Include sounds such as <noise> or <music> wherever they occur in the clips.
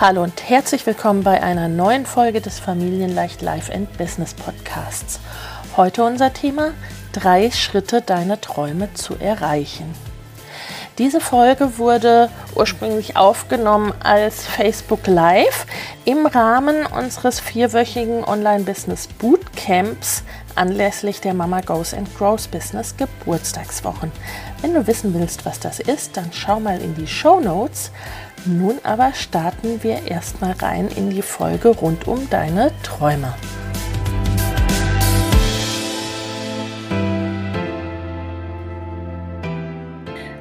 Hallo und herzlich willkommen bei einer neuen Folge des Familienleicht Life and Business Podcasts. Heute unser Thema: drei Schritte, deine Träume zu erreichen. Diese Folge wurde ursprünglich aufgenommen als Facebook Live im Rahmen unseres vierwöchigen Online-Business Bootcamps anlässlich der Mama Goes and Grows Business Geburtstagswochen. Wenn du wissen willst, was das ist, dann schau mal in die Show Notes. Nun aber starten wir erstmal rein in die Folge rund um deine Träume.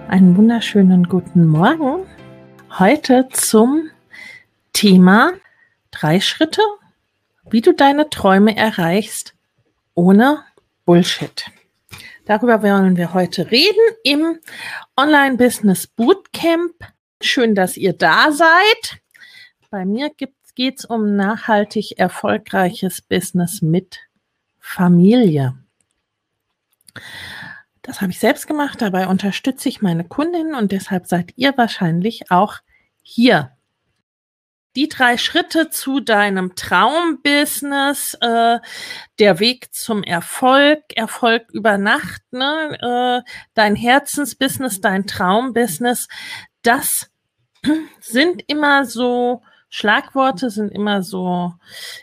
Einen wunderschönen guten Morgen. Heute zum Thema drei Schritte, wie du deine Träume erreichst ohne Bullshit. Darüber wollen wir heute reden im Online Business Bootcamp. Schön, dass ihr da seid. Bei mir geht es um nachhaltig erfolgreiches Business mit Familie. Das habe ich selbst gemacht. Dabei unterstütze ich meine Kundinnen und deshalb seid ihr wahrscheinlich auch hier. Die drei Schritte zu deinem Traumbusiness, äh, der Weg zum Erfolg, Erfolg über Nacht, ne, äh, dein Herzensbusiness, dein Traumbusiness, das <clears throat> sind immer so Schlagworte sind immer so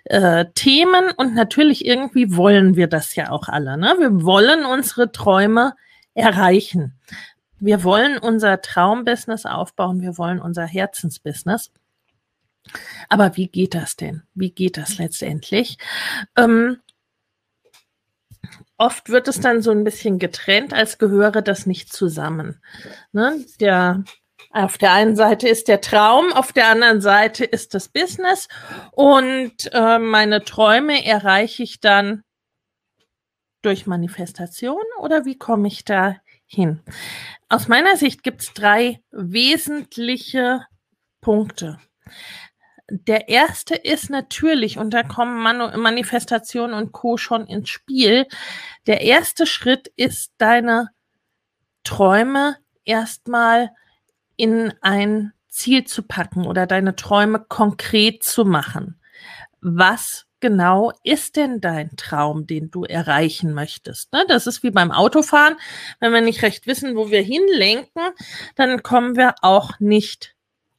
äh, Themen und natürlich irgendwie wollen wir das ja auch alle. Ne? Wir wollen unsere Träume erreichen. Wir wollen unser Traumbusiness aufbauen, wir wollen unser Herzensbusiness. Aber wie geht das denn? Wie geht das letztendlich? Ähm, oft wird es dann so ein bisschen getrennt, als gehöre das nicht zusammen. Ne? Der auf der einen Seite ist der Traum, auf der anderen Seite ist das Business und äh, meine Träume erreiche ich dann durch Manifestation oder wie komme ich da hin? Aus meiner Sicht gibt es drei wesentliche Punkte. Der erste ist natürlich, und da kommen Manu Manifestation und Co. schon ins Spiel. Der erste Schritt ist, deine Träume erstmal in ein Ziel zu packen oder deine Träume konkret zu machen. Was genau ist denn dein Traum, den du erreichen möchtest? Ne? Das ist wie beim Autofahren. Wenn wir nicht recht wissen, wo wir hinlenken, dann kommen wir auch nicht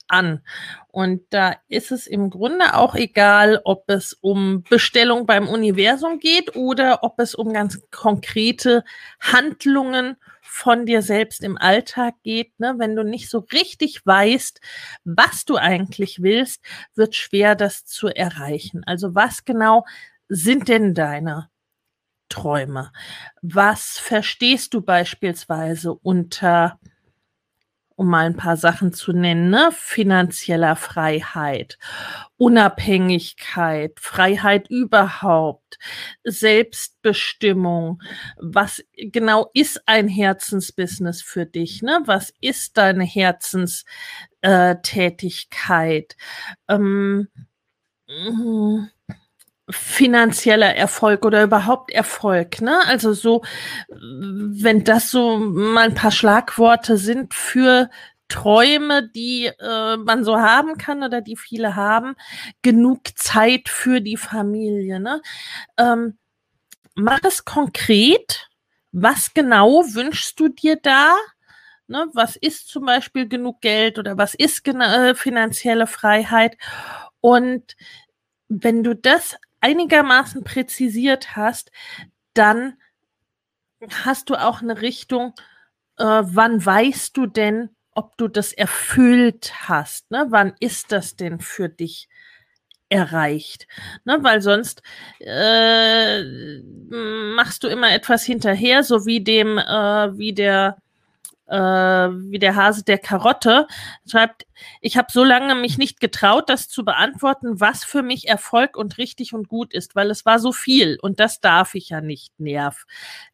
an. Und da ist es im Grunde auch egal, ob es um Bestellung beim Universum geht oder ob es um ganz konkrete Handlungen von dir selbst im Alltag geht, ne? wenn du nicht so richtig weißt, was du eigentlich willst, wird schwer, das zu erreichen. Also was genau sind denn deine Träume? Was verstehst du beispielsweise unter um mal ein paar Sachen zu nennen, ne? finanzieller Freiheit, Unabhängigkeit, Freiheit überhaupt, Selbstbestimmung. Was genau ist ein Herzensbusiness für dich? Ne? Was ist deine Herzenstätigkeit? Ähm, mm, finanzieller Erfolg oder überhaupt Erfolg, ne? Also so, wenn das so mal ein paar Schlagworte sind für Träume, die äh, man so haben kann oder die viele haben, genug Zeit für die Familie, ne? Ähm, mach es konkret. Was genau wünschst du dir da? Ne? Was ist zum Beispiel genug Geld oder was ist äh, finanzielle Freiheit? Und wenn du das einigermaßen präzisiert hast, dann hast du auch eine Richtung, äh, wann weißt du denn, ob du das erfüllt hast? Ne? Wann ist das denn für dich erreicht? Ne? Weil sonst äh, machst du immer etwas hinterher, so wie dem, äh, wie der äh, wie der Hase der Karotte, schreibt, ich habe so lange mich nicht getraut, das zu beantworten, was für mich Erfolg und richtig und gut ist, weil es war so viel und das darf ich ja nicht, Nerv.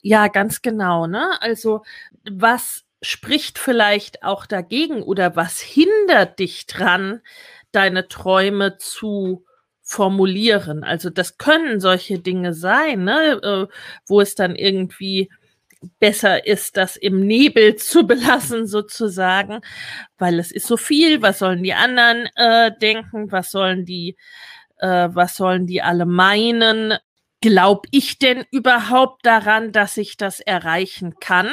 Ja, ganz genau, ne? Also, was spricht vielleicht auch dagegen oder was hindert dich dran, deine Träume zu formulieren? Also, das können solche Dinge sein, ne? Äh, wo es dann irgendwie besser ist, das im Nebel zu belassen, sozusagen, weil es ist so viel. Was sollen die anderen äh, denken? Was sollen die, äh, was sollen die alle meinen? Glaub ich denn überhaupt daran, dass ich das erreichen kann?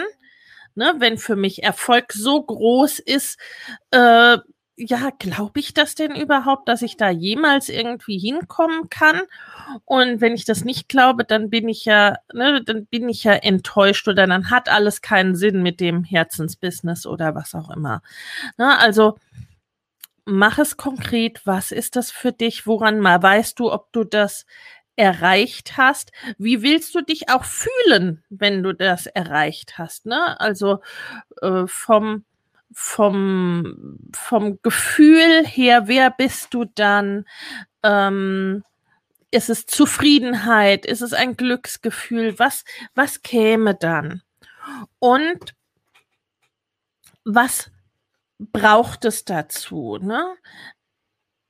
Ne, wenn für mich Erfolg so groß ist, äh, ja, glaube ich das denn überhaupt, dass ich da jemals irgendwie hinkommen kann? Und wenn ich das nicht glaube, dann bin ich ja, ne, dann bin ich ja enttäuscht oder dann hat alles keinen Sinn mit dem Herzensbusiness oder was auch immer. Ne, also mach es konkret. Was ist das für dich? Woran mal weißt du, ob du das erreicht hast? Wie willst du dich auch fühlen, wenn du das erreicht hast? Ne? Also äh, vom vom, vom Gefühl her, wer bist du dann? Ähm, ist es Zufriedenheit? Ist es ein Glücksgefühl? Was, was käme dann? Und was braucht es dazu? Ne?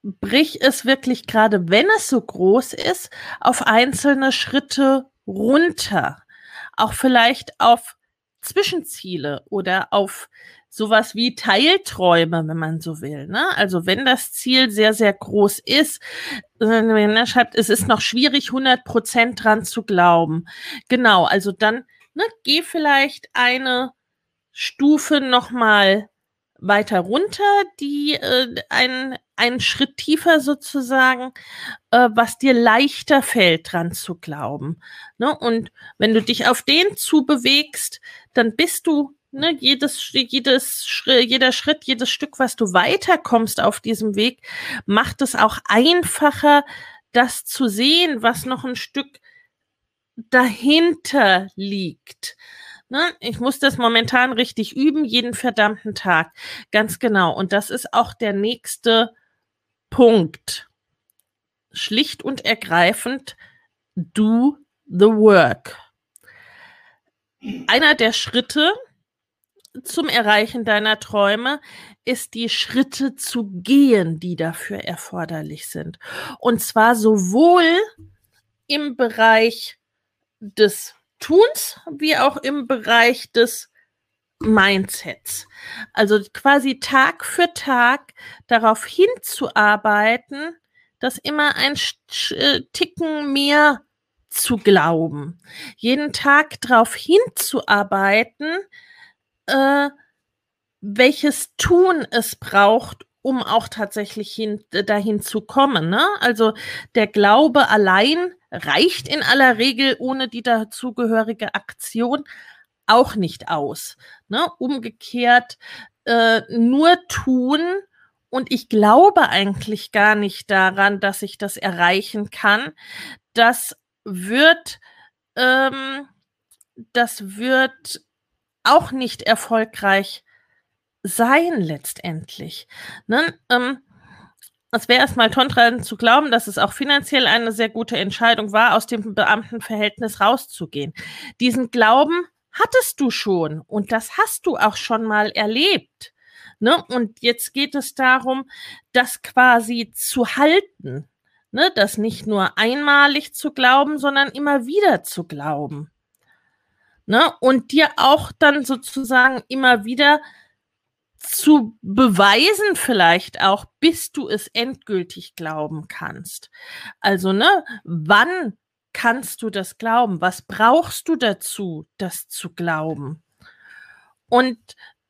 Brich es wirklich gerade, wenn es so groß ist, auf einzelne Schritte runter. Auch vielleicht auf Zwischenziele oder auf sowas wie Teilträume, wenn man so will. Ne? Also wenn das Ziel sehr, sehr groß ist, wenn er schreibt, es ist noch schwierig, 100 Prozent dran zu glauben. Genau, also dann ne, geh vielleicht eine Stufe nochmal weiter runter, die äh, ein, einen Schritt tiefer sozusagen, äh, was dir leichter fällt, dran zu glauben. Ne? Und wenn du dich auf den zubewegst, dann bist du ne, jedes, jedes, jeder Schritt, jedes Stück, was du weiterkommst auf diesem Weg, macht es auch einfacher, das zu sehen, was noch ein Stück dahinter liegt. Ne? Ich muss das momentan richtig üben, jeden verdammten Tag. Ganz genau. Und das ist auch der nächste Punkt. Schlicht und ergreifend, do the work. Einer der Schritte, zum Erreichen deiner Träume ist die Schritte zu gehen, die dafür erforderlich sind. Und zwar sowohl im Bereich des Tuns wie auch im Bereich des Mindsets. Also quasi Tag für Tag darauf hinzuarbeiten, dass immer ein äh, Ticken mehr zu glauben. Jeden Tag darauf hinzuarbeiten, äh, welches Tun es braucht, um auch tatsächlich hin, äh, dahin zu kommen. Ne? Also der Glaube allein reicht in aller Regel ohne die dazugehörige Aktion auch nicht aus. Ne? Umgekehrt äh, nur tun und ich glaube eigentlich gar nicht daran, dass ich das erreichen kann. Das wird, ähm, das wird auch nicht erfolgreich sein letztendlich. Ne? Ähm, es wäre erstmal tontreibend zu glauben, dass es auch finanziell eine sehr gute Entscheidung war, aus dem Beamtenverhältnis rauszugehen. Diesen Glauben hattest du schon und das hast du auch schon mal erlebt. Ne? Und jetzt geht es darum, das quasi zu halten. Ne? Das nicht nur einmalig zu glauben, sondern immer wieder zu glauben. Ne? Und dir auch dann sozusagen immer wieder zu beweisen, vielleicht auch, bis du es endgültig glauben kannst. Also, ne, wann kannst du das glauben? Was brauchst du dazu, das zu glauben? Und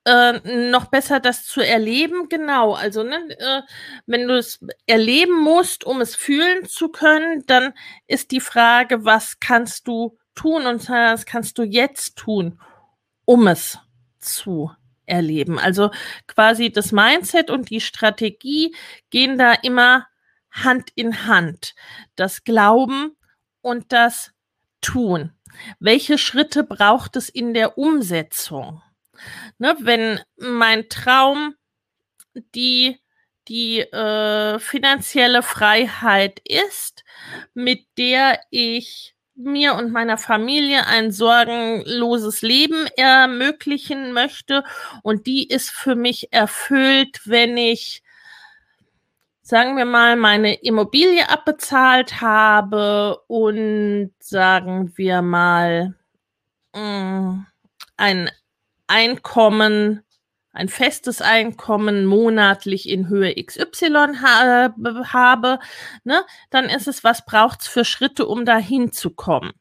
äh, noch besser das zu erleben, genau. Also, ne, äh, wenn du es erleben musst, um es fühlen zu können, dann ist die Frage, was kannst du tun und was kannst du jetzt tun, um es zu erleben. Also quasi das Mindset und die Strategie gehen da immer Hand in Hand. Das Glauben und das Tun. Welche Schritte braucht es in der Umsetzung? Ne, wenn mein Traum die, die äh, finanzielle Freiheit ist, mit der ich mir und meiner Familie ein sorgenloses Leben ermöglichen möchte. Und die ist für mich erfüllt, wenn ich, sagen wir mal, meine Immobilie abbezahlt habe und sagen wir mal, mm, ein Einkommen, ein festes Einkommen monatlich in Höhe XY ha habe, ne, dann ist es, was braucht es für Schritte, um dahin zu kommen?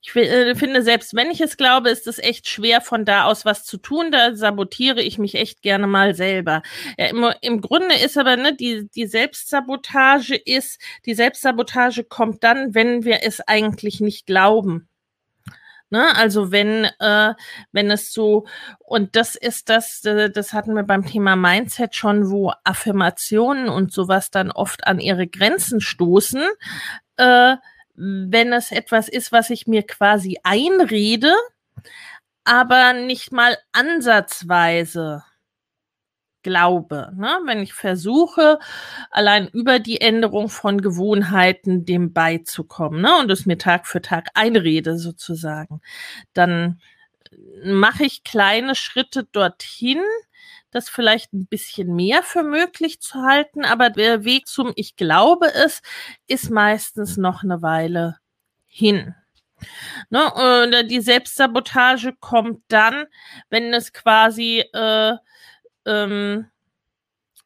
Ich äh, finde, selbst wenn ich es glaube, ist es echt schwer, von da aus was zu tun. Da sabotiere ich mich echt gerne mal selber. Ja, im, im Grunde ist aber, ne, die, die Selbstsabotage ist, die Selbstsabotage kommt dann, wenn wir es eigentlich nicht glauben. Ne? Also wenn, äh, wenn es so, und das ist das, äh, das hatten wir beim Thema Mindset schon, wo Affirmationen und sowas dann oft an ihre Grenzen stoßen. Äh, wenn es etwas ist, was ich mir quasi einrede, aber nicht mal ansatzweise glaube. Ne? Wenn ich versuche, allein über die Änderung von Gewohnheiten dem beizukommen ne? und es mir Tag für Tag einrede sozusagen, dann mache ich kleine Schritte dorthin, das vielleicht ein bisschen mehr für möglich zu halten, aber der Weg zum Ich glaube es ist meistens noch eine Weile hin. Ne, und die Selbstsabotage kommt dann, wenn es quasi äh, ähm,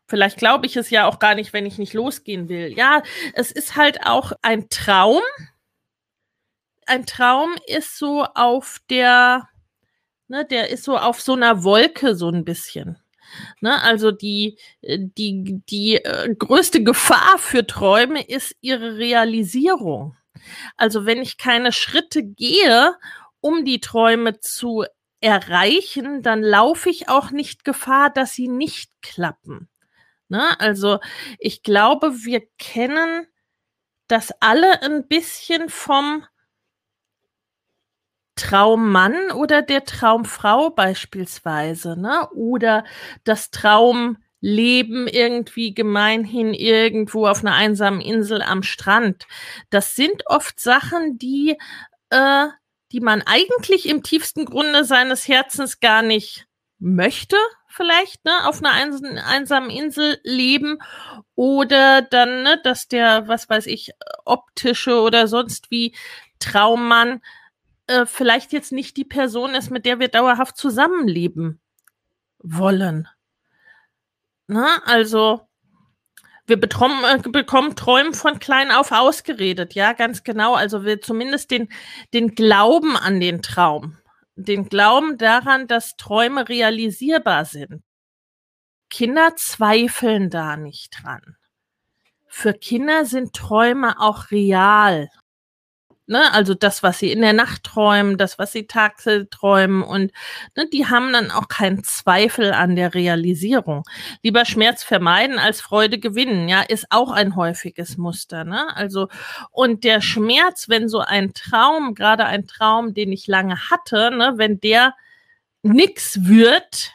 vielleicht glaube ich es ja auch gar nicht, wenn ich nicht losgehen will. Ja, es ist halt auch ein Traum. Ein Traum ist so auf der, ne, der ist so auf so einer Wolke so ein bisschen. Ne, also die, die, die äh, größte Gefahr für Träume ist ihre Realisierung. Also wenn ich keine Schritte gehe, um die Träume zu erreichen, dann laufe ich auch nicht Gefahr, dass sie nicht klappen. Ne? Also ich glaube, wir kennen das alle ein bisschen vom Traummann oder der Traumfrau beispielsweise, ne? Oder das Traumleben irgendwie gemeinhin irgendwo auf einer einsamen Insel am Strand. Das sind oft Sachen, die äh, die man eigentlich im tiefsten Grunde seines Herzens gar nicht möchte, vielleicht, ne, auf einer einsamen Insel leben oder dann, ne, dass der, was weiß ich, optische oder sonst wie Traummann äh, vielleicht jetzt nicht die Person ist, mit der wir dauerhaft zusammenleben wollen. Na, also wir bekommen, äh, bekommen Träumen von klein auf ausgeredet, ja, ganz genau. Also wir zumindest den, den Glauben an den Traum, den Glauben daran, dass Träume realisierbar sind. Kinder zweifeln da nicht dran. Für Kinder sind Träume auch real Ne? Also das, was sie in der Nacht träumen, das, was sie tagsüber träumen und ne, die haben dann auch keinen Zweifel an der Realisierung. Lieber Schmerz vermeiden als Freude gewinnen, ja, ist auch ein häufiges Muster. Ne? Also und der Schmerz, wenn so ein Traum, gerade ein Traum, den ich lange hatte, ne, wenn der nix wird,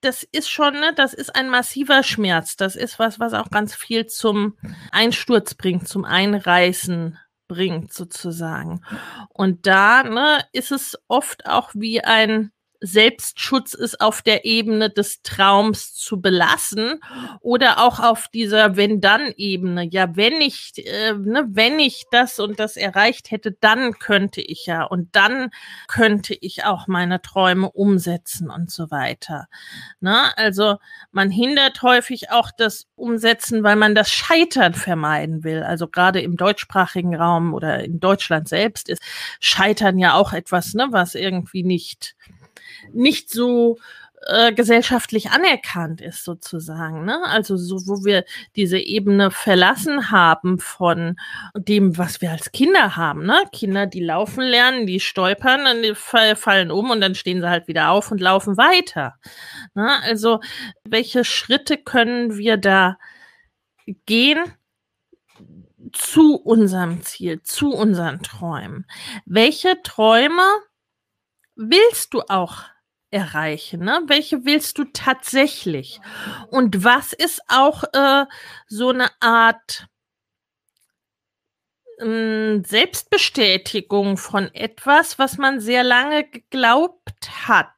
das ist schon, ne, das ist ein massiver Schmerz. Das ist was, was auch ganz viel zum Einsturz bringt, zum Einreißen bringt, sozusagen. Und da ne, ist es oft auch wie ein Selbstschutz ist auf der Ebene des Traums zu belassen oder auch auf dieser Wenn-Dann-Ebene. Ja, wenn ich, äh, ne, wenn ich das und das erreicht hätte, dann könnte ich ja und dann könnte ich auch meine Träume umsetzen und so weiter. Ne? Also man hindert häufig auch das Umsetzen, weil man das Scheitern vermeiden will. Also gerade im deutschsprachigen Raum oder in Deutschland selbst ist Scheitern ja auch etwas, ne, was irgendwie nicht nicht so äh, gesellschaftlich anerkannt ist sozusagen. Ne? Also so, wo wir diese Ebene verlassen haben von dem, was wir als Kinder haben. Ne? Kinder, die laufen lernen, die stolpern, dann fallen um und dann stehen sie halt wieder auf und laufen weiter. Ne? Also welche Schritte können wir da gehen? zu unserem Ziel, zu unseren Träumen. Welche Träume willst du auch erreichen? Ne? Welche willst du tatsächlich? Und was ist auch äh, so eine Art äh, Selbstbestätigung von etwas, was man sehr lange geglaubt hat?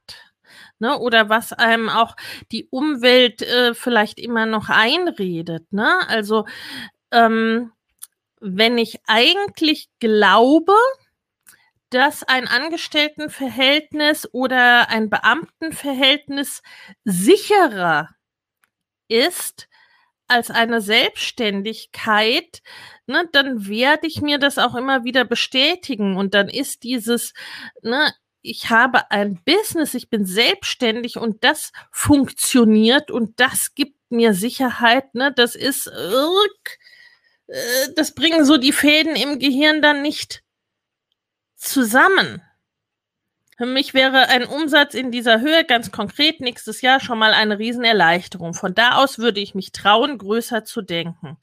Ne, oder was einem auch die Umwelt äh, vielleicht immer noch einredet. Ne? Also ähm, wenn ich eigentlich glaube, dass ein Angestelltenverhältnis oder ein Beamtenverhältnis sicherer ist als eine Selbstständigkeit, ne, dann werde ich mir das auch immer wieder bestätigen. Und dann ist dieses, ne, ich habe ein Business, ich bin selbstständig und das funktioniert und das gibt mir Sicherheit, ne, das ist, äh, das bringen so die Fäden im Gehirn dann nicht zusammen. Für mich wäre ein Umsatz in dieser Höhe ganz konkret nächstes Jahr schon mal eine Riesenerleichterung. Von da aus würde ich mich trauen, größer zu denken.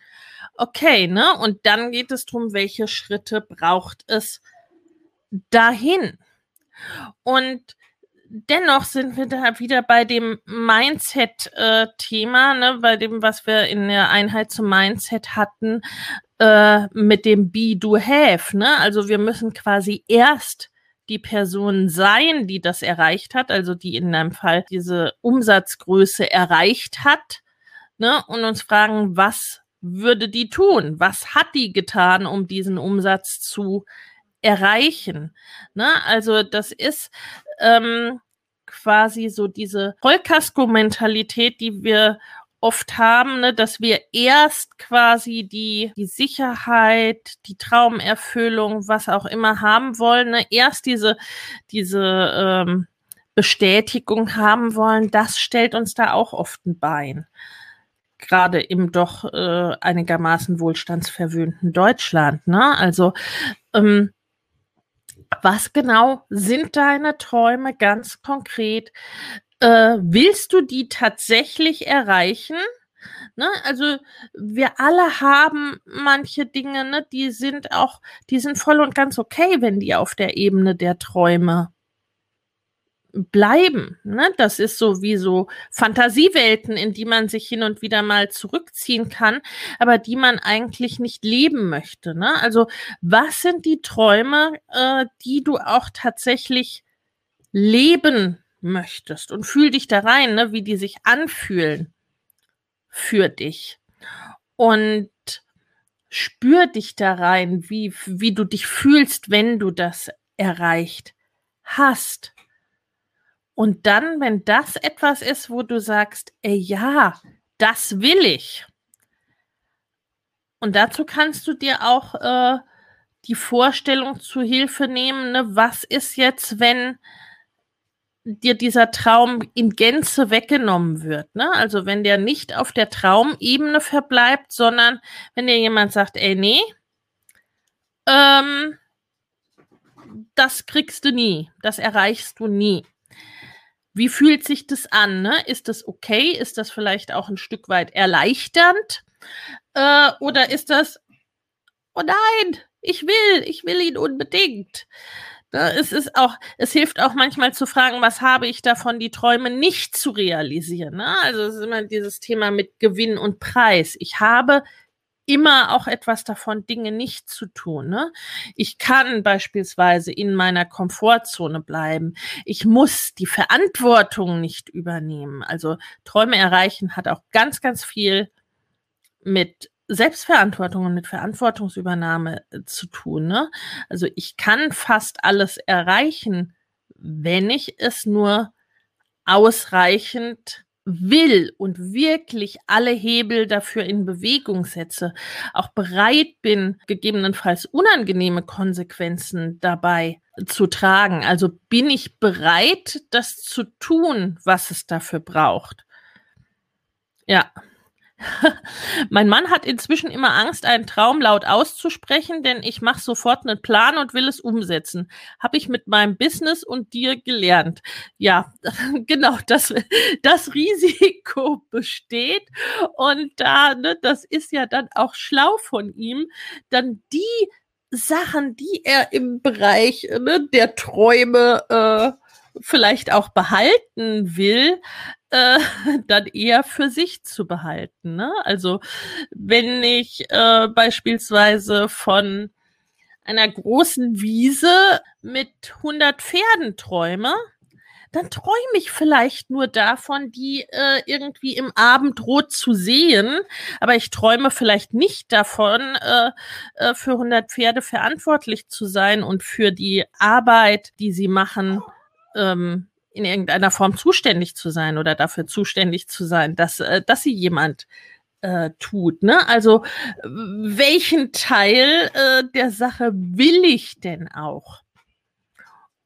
Okay, ne? Und dann geht es darum, welche Schritte braucht es dahin. Und dennoch sind wir da wieder bei dem Mindset-Thema, äh, ne, bei dem, was wir in der Einheit zum Mindset hatten, äh, mit dem Be, Do, Have. Ne? Also wir müssen quasi erst die Person sein, die das erreicht hat, also die in einem Fall diese Umsatzgröße erreicht hat, ne? und uns fragen, was würde die tun? Was hat die getan, um diesen Umsatz zu erreichen? Ne? Also das ist ähm, quasi so diese Vollkasko-Mentalität, die wir oft haben, ne, dass wir erst quasi die, die Sicherheit, die Traumerfüllung, was auch immer haben wollen, ne, erst diese, diese ähm, Bestätigung haben wollen, das stellt uns da auch oft ein Bein. Gerade im doch äh, einigermaßen wohlstandsverwöhnten Deutschland. Ne? Also ähm, was genau sind deine Träume ganz konkret? Äh, willst du die tatsächlich erreichen? Ne? Also wir alle haben manche Dinge, ne, die sind auch, die sind voll und ganz okay, wenn die auf der Ebene der Träume bleiben. Ne? Das ist so wie so Fantasiewelten, in die man sich hin und wieder mal zurückziehen kann, aber die man eigentlich nicht leben möchte. Ne? Also was sind die Träume, äh, die du auch tatsächlich leben möchtest und fühl dich da rein, ne, wie die sich anfühlen für dich. Und spür dich da rein, wie, wie du dich fühlst, wenn du das erreicht hast. Und dann, wenn das etwas ist, wo du sagst, ey, ja, das will ich. Und dazu kannst du dir auch äh, die Vorstellung zu Hilfe nehmen, ne, was ist jetzt, wenn dir dieser Traum in Gänze weggenommen wird. Ne? Also wenn der nicht auf der Traumebene verbleibt, sondern wenn dir jemand sagt, ey, nee, ähm, das kriegst du nie, das erreichst du nie. Wie fühlt sich das an? Ne? Ist das okay? Ist das vielleicht auch ein Stück weit erleichternd? Äh, oder ist das, oh nein, ich will, ich will ihn unbedingt. Ne, es ist auch, es hilft auch manchmal zu fragen, was habe ich davon, die Träume nicht zu realisieren. Ne? Also es ist immer dieses Thema mit Gewinn und Preis. Ich habe immer auch etwas davon, Dinge nicht zu tun. Ne? Ich kann beispielsweise in meiner Komfortzone bleiben. Ich muss die Verantwortung nicht übernehmen. Also Träume erreichen hat auch ganz, ganz viel mit Selbstverantwortung und mit Verantwortungsübernahme äh, zu tun. Ne? Also ich kann fast alles erreichen, wenn ich es nur ausreichend will und wirklich alle Hebel dafür in Bewegung setze, auch bereit bin, gegebenenfalls unangenehme Konsequenzen dabei zu tragen. Also bin ich bereit, das zu tun, was es dafür braucht. Ja. Mein Mann hat inzwischen immer Angst, einen Traum laut auszusprechen, denn ich mache sofort einen Plan und will es umsetzen. Habe ich mit meinem Business und dir gelernt. Ja, <laughs> genau, das, das Risiko <laughs> besteht. Und da, ne, das ist ja dann auch schlau von ihm, dann die Sachen, die er im Bereich ne, der Träume äh, vielleicht auch behalten will, äh, <laughs> dann eher für sich zu behalten. Ne? Also wenn ich äh, beispielsweise von einer großen Wiese mit 100 Pferden träume, dann träume ich vielleicht nur davon, die äh, irgendwie im Abendrot zu sehen, aber ich träume vielleicht nicht davon, äh, äh, für 100 Pferde verantwortlich zu sein und für die Arbeit, die sie machen, ähm, in irgendeiner Form zuständig zu sein oder dafür zuständig zu sein, dass, äh, dass sie jemand äh, tut. Ne? Also welchen Teil äh, der Sache will ich denn auch?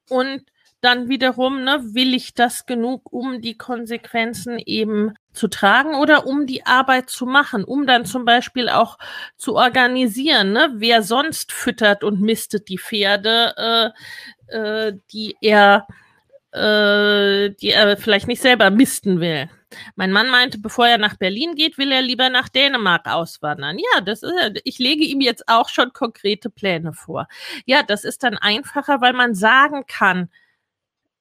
Und dann wiederum, ne, will ich das genug, um die Konsequenzen eben zu tragen oder um die Arbeit zu machen, um dann zum Beispiel auch zu organisieren, ne? wer sonst füttert und mistet die Pferde, äh, äh, die er äh, die er vielleicht nicht selber misten will. Mein Mann meinte, bevor er nach Berlin geht, will er lieber nach Dänemark auswandern. Ja, das ist, ich lege ihm jetzt auch schon konkrete Pläne vor. Ja, das ist dann einfacher, weil man sagen kann,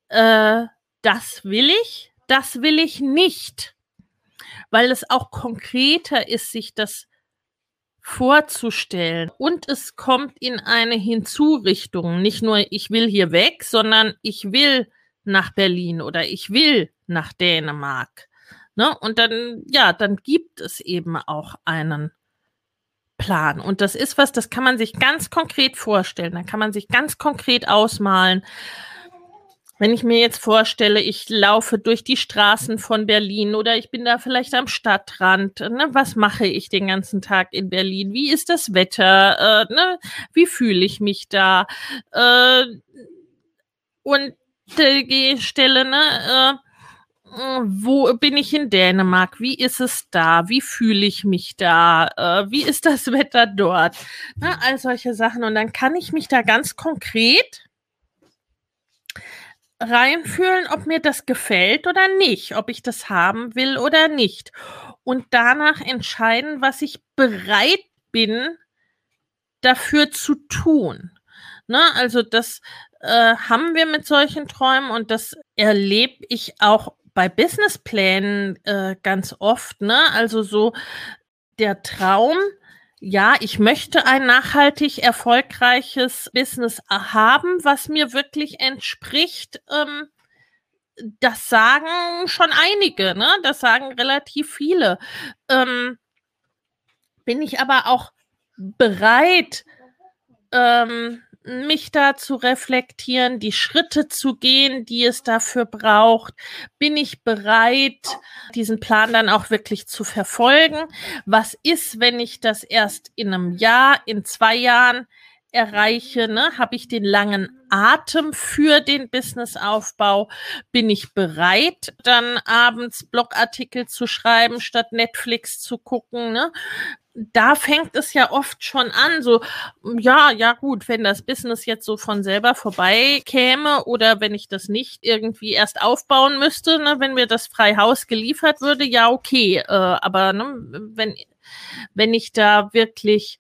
äh, das will ich, das will ich nicht. Weil es auch konkreter ist, sich das vorzustellen. Und es kommt in eine Hinzurichtung. Nicht nur, ich will hier weg, sondern ich will nach Berlin oder ich will nach Dänemark. Ne? Und dann, ja, dann gibt es eben auch einen Plan. Und das ist was, das kann man sich ganz konkret vorstellen. Da kann man sich ganz konkret ausmalen. Wenn ich mir jetzt vorstelle, ich laufe durch die Straßen von Berlin oder ich bin da vielleicht am Stadtrand, ne, was mache ich den ganzen Tag in Berlin? Wie ist das Wetter? Äh, ne, wie fühle ich mich da? Äh, und Stelle, ne? Äh, wo bin ich in Dänemark? Wie ist es da? Wie fühle ich mich da? Äh, wie ist das <laughs> Wetter dort? Ne? All solche Sachen. Und dann kann ich mich da ganz konkret reinfühlen, ob mir das gefällt oder nicht, ob ich das haben will oder nicht. Und danach entscheiden, was ich bereit bin, dafür zu tun. Ne? Also das äh, haben wir mit solchen Träumen und das erlebe ich auch bei Businessplänen äh, ganz oft. Ne? Also so der Traum, ja, ich möchte ein nachhaltig erfolgreiches Business haben, was mir wirklich entspricht. Ähm, das sagen schon einige, ne? Das sagen relativ viele. Ähm, bin ich aber auch bereit, ähm, mich da zu reflektieren, die Schritte zu gehen, die es dafür braucht. Bin ich bereit, diesen Plan dann auch wirklich zu verfolgen? Was ist, wenn ich das erst in einem Jahr, in zwei Jahren erreiche? Ne? Habe ich den langen Atem für den Businessaufbau? Bin ich bereit, dann abends Blogartikel zu schreiben, statt Netflix zu gucken? Ne? Da fängt es ja oft schon an, so, ja, ja gut, wenn das Business jetzt so von selber vorbei käme oder wenn ich das nicht irgendwie erst aufbauen müsste, ne, wenn mir das frei Haus geliefert würde, ja, okay, äh, aber ne, wenn, wenn ich da wirklich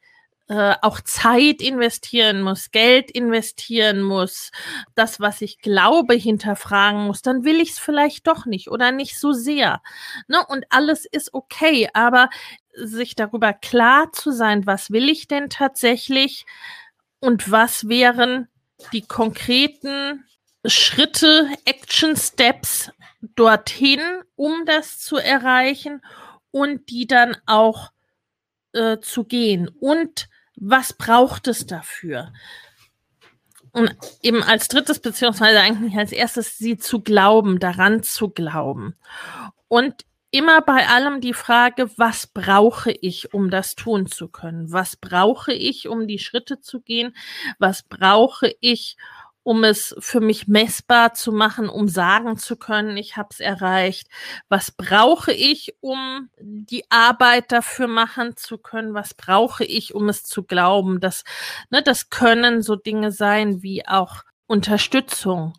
äh, auch Zeit investieren muss, Geld investieren muss, das, was ich glaube, hinterfragen muss, dann will ich es vielleicht doch nicht oder nicht so sehr. Ne? Und alles ist okay, aber sich darüber klar zu sein, was will ich denn tatsächlich und was wären die konkreten Schritte, Action Steps dorthin, um das zu erreichen und die dann auch äh, zu gehen. Und was braucht es dafür? Und eben als drittes, beziehungsweise eigentlich als erstes, sie zu glauben, daran zu glauben. Und immer bei allem die Frage, was brauche ich, um das tun zu können? Was brauche ich, um die Schritte zu gehen? Was brauche ich, um es für mich messbar zu machen, um sagen zu können, ich habe es erreicht. Was brauche ich, um die Arbeit dafür machen zu können? Was brauche ich, um es zu glauben? Das, ne, das können so Dinge sein wie auch Unterstützung.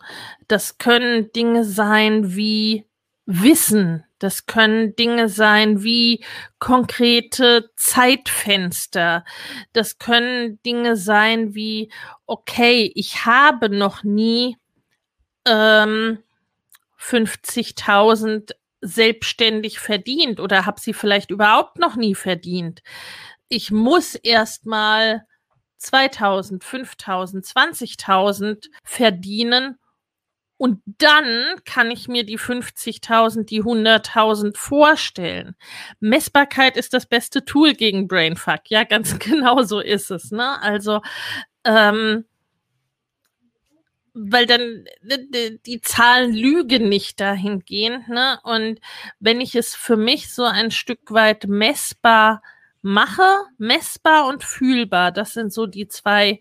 Das können Dinge sein wie Wissen. Das können Dinge sein wie konkrete Zeitfenster. Das können Dinge sein wie, okay, ich habe noch nie ähm, 50.000 selbstständig verdient oder habe sie vielleicht überhaupt noch nie verdient. Ich muss erst mal 2000, 5000, 20.000 verdienen. Und dann kann ich mir die 50.000, die 100.000 vorstellen. Messbarkeit ist das beste Tool gegen Brainfuck. Ja, ganz <laughs> genau so ist es. Ne? Also, ähm, weil dann die, Zahlen lügen nicht dahingehend. Ne? Und wenn ich es für mich so ein Stück weit messbar mache, messbar und fühlbar. Das sind so die zwei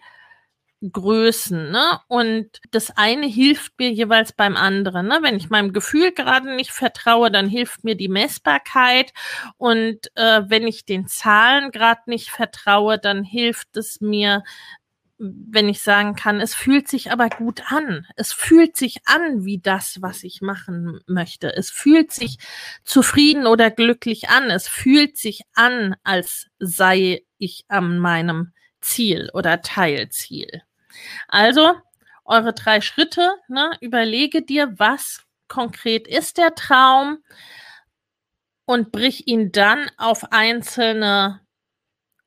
Größen, ne? Und das eine hilft mir jeweils beim anderen, ne? Wenn ich meinem Gefühl gerade nicht vertraue, dann hilft mir die Messbarkeit und äh, wenn ich den Zahlen gerade nicht vertraue, dann hilft es mir wenn ich sagen kann, es fühlt sich aber gut an. Es fühlt sich an wie das, was ich machen möchte. Es fühlt sich zufrieden oder glücklich an. Es fühlt sich an, als sei ich an meinem Ziel oder Teilziel. Also, eure drei Schritte, ne, überlege dir, was konkret ist der Traum und brich ihn dann auf einzelne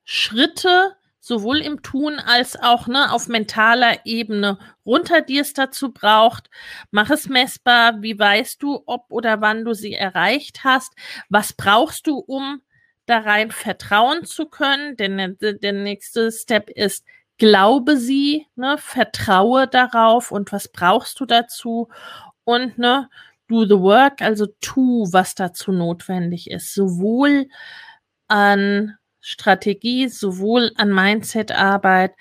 Schritte sowohl im Tun als auch ne, auf mentaler Ebene runter, die es dazu braucht. Mach es messbar. Wie weißt du, ob oder wann du sie erreicht hast? Was brauchst du, um da rein vertrauen zu können? Denn der, der nächste Step ist, glaube sie, ne, vertraue darauf und was brauchst du dazu? Und ne, do the work, also tu, was dazu notwendig ist, sowohl an Strategie, sowohl an Mindset-Arbeit,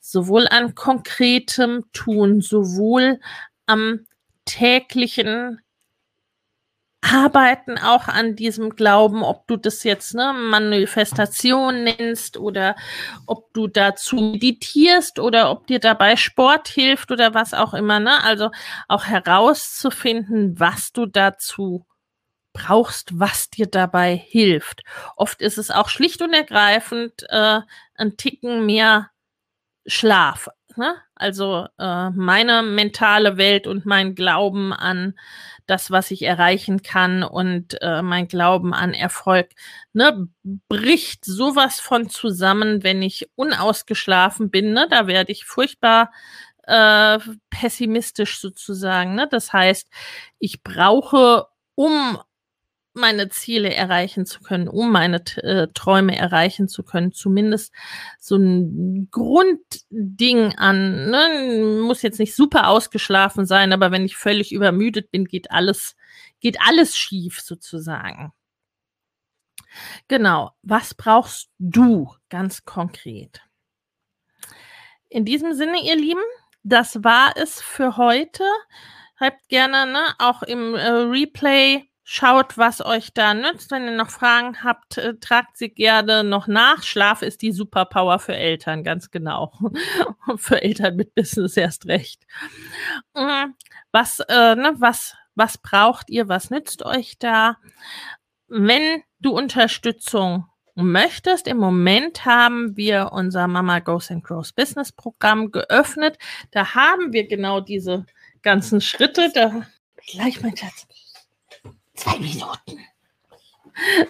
sowohl an konkretem Tun, sowohl am täglichen Arbeiten auch an diesem Glauben, ob du das jetzt ne, Manifestation nennst oder ob du dazu meditierst oder ob dir dabei Sport hilft oder was auch immer. Ne? Also auch herauszufinden, was du dazu brauchst, was dir dabei hilft. Oft ist es auch schlicht und ergreifend äh, ein Ticken mehr Schlaf. Ne? Also äh, meine mentale Welt und mein Glauben an das, was ich erreichen kann und äh, mein Glauben an Erfolg, ne, bricht sowas von zusammen, wenn ich unausgeschlafen bin. Ne? Da werde ich furchtbar äh, pessimistisch sozusagen. Ne? Das heißt, ich brauche, um meine Ziele erreichen zu können, um meine äh, Träume erreichen zu können, zumindest so ein Grundding an, ne? muss jetzt nicht super ausgeschlafen sein, aber wenn ich völlig übermüdet bin, geht alles, geht alles schief sozusagen. Genau, was brauchst du ganz konkret? In diesem Sinne, ihr Lieben, das war es für heute. Habt gerne ne, auch im äh, Replay Schaut, was euch da nützt. Wenn ihr noch Fragen habt, äh, tragt sie gerne noch nach. Schlaf ist die Superpower für Eltern, ganz genau. <laughs> für Eltern mit Business erst recht. Mm, was, äh, ne, was, was braucht ihr? Was nützt euch da? Wenn du Unterstützung möchtest, im Moment haben wir unser Mama Goes and Grows Business Programm geöffnet. Da haben wir genau diese ganzen Schritte. Da gleich mein Schatz. Zwei Minuten.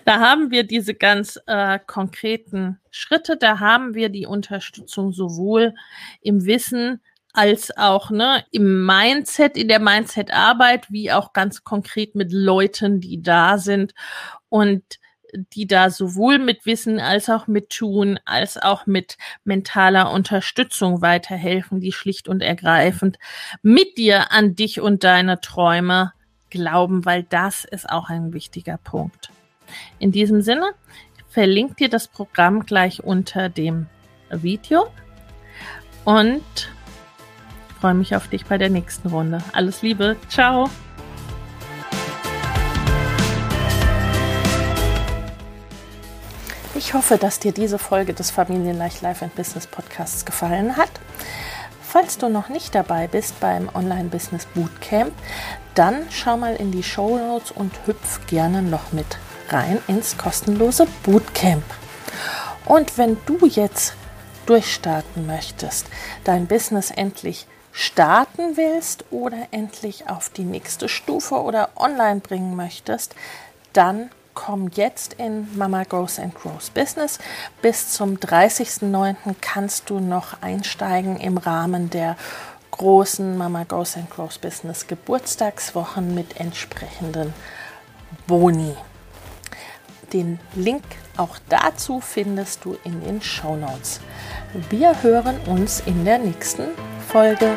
Da haben wir diese ganz äh, konkreten Schritte, da haben wir die Unterstützung sowohl im Wissen als auch ne, im Mindset, in der Mindset-Arbeit, wie auch ganz konkret mit Leuten, die da sind und die da sowohl mit Wissen als auch mit Tun, als auch mit mentaler Unterstützung weiterhelfen, die schlicht und ergreifend mit dir an dich und deine Träume glauben, weil das ist auch ein wichtiger Punkt. In diesem Sinne, verlinkt dir das Programm gleich unter dem Video und freue mich auf dich bei der nächsten Runde. Alles Liebe. Ciao. Ich hoffe, dass dir diese Folge des Familienleicht Life and Business Podcasts gefallen hat. Falls du noch nicht dabei bist beim Online Business Bootcamp, dann schau mal in die Show Notes und hüpf gerne noch mit rein ins kostenlose Bootcamp. Und wenn du jetzt durchstarten möchtest, dein Business endlich starten willst oder endlich auf die nächste Stufe oder online bringen möchtest, dann komm jetzt in Mama Goes and Grows Business. Bis zum 30.09. kannst du noch einsteigen im Rahmen der großen Mama Goes and Grows Business Geburtstagswochen mit entsprechenden Boni. Den Link auch dazu findest du in den Show Notes. Wir hören uns in der nächsten Folge.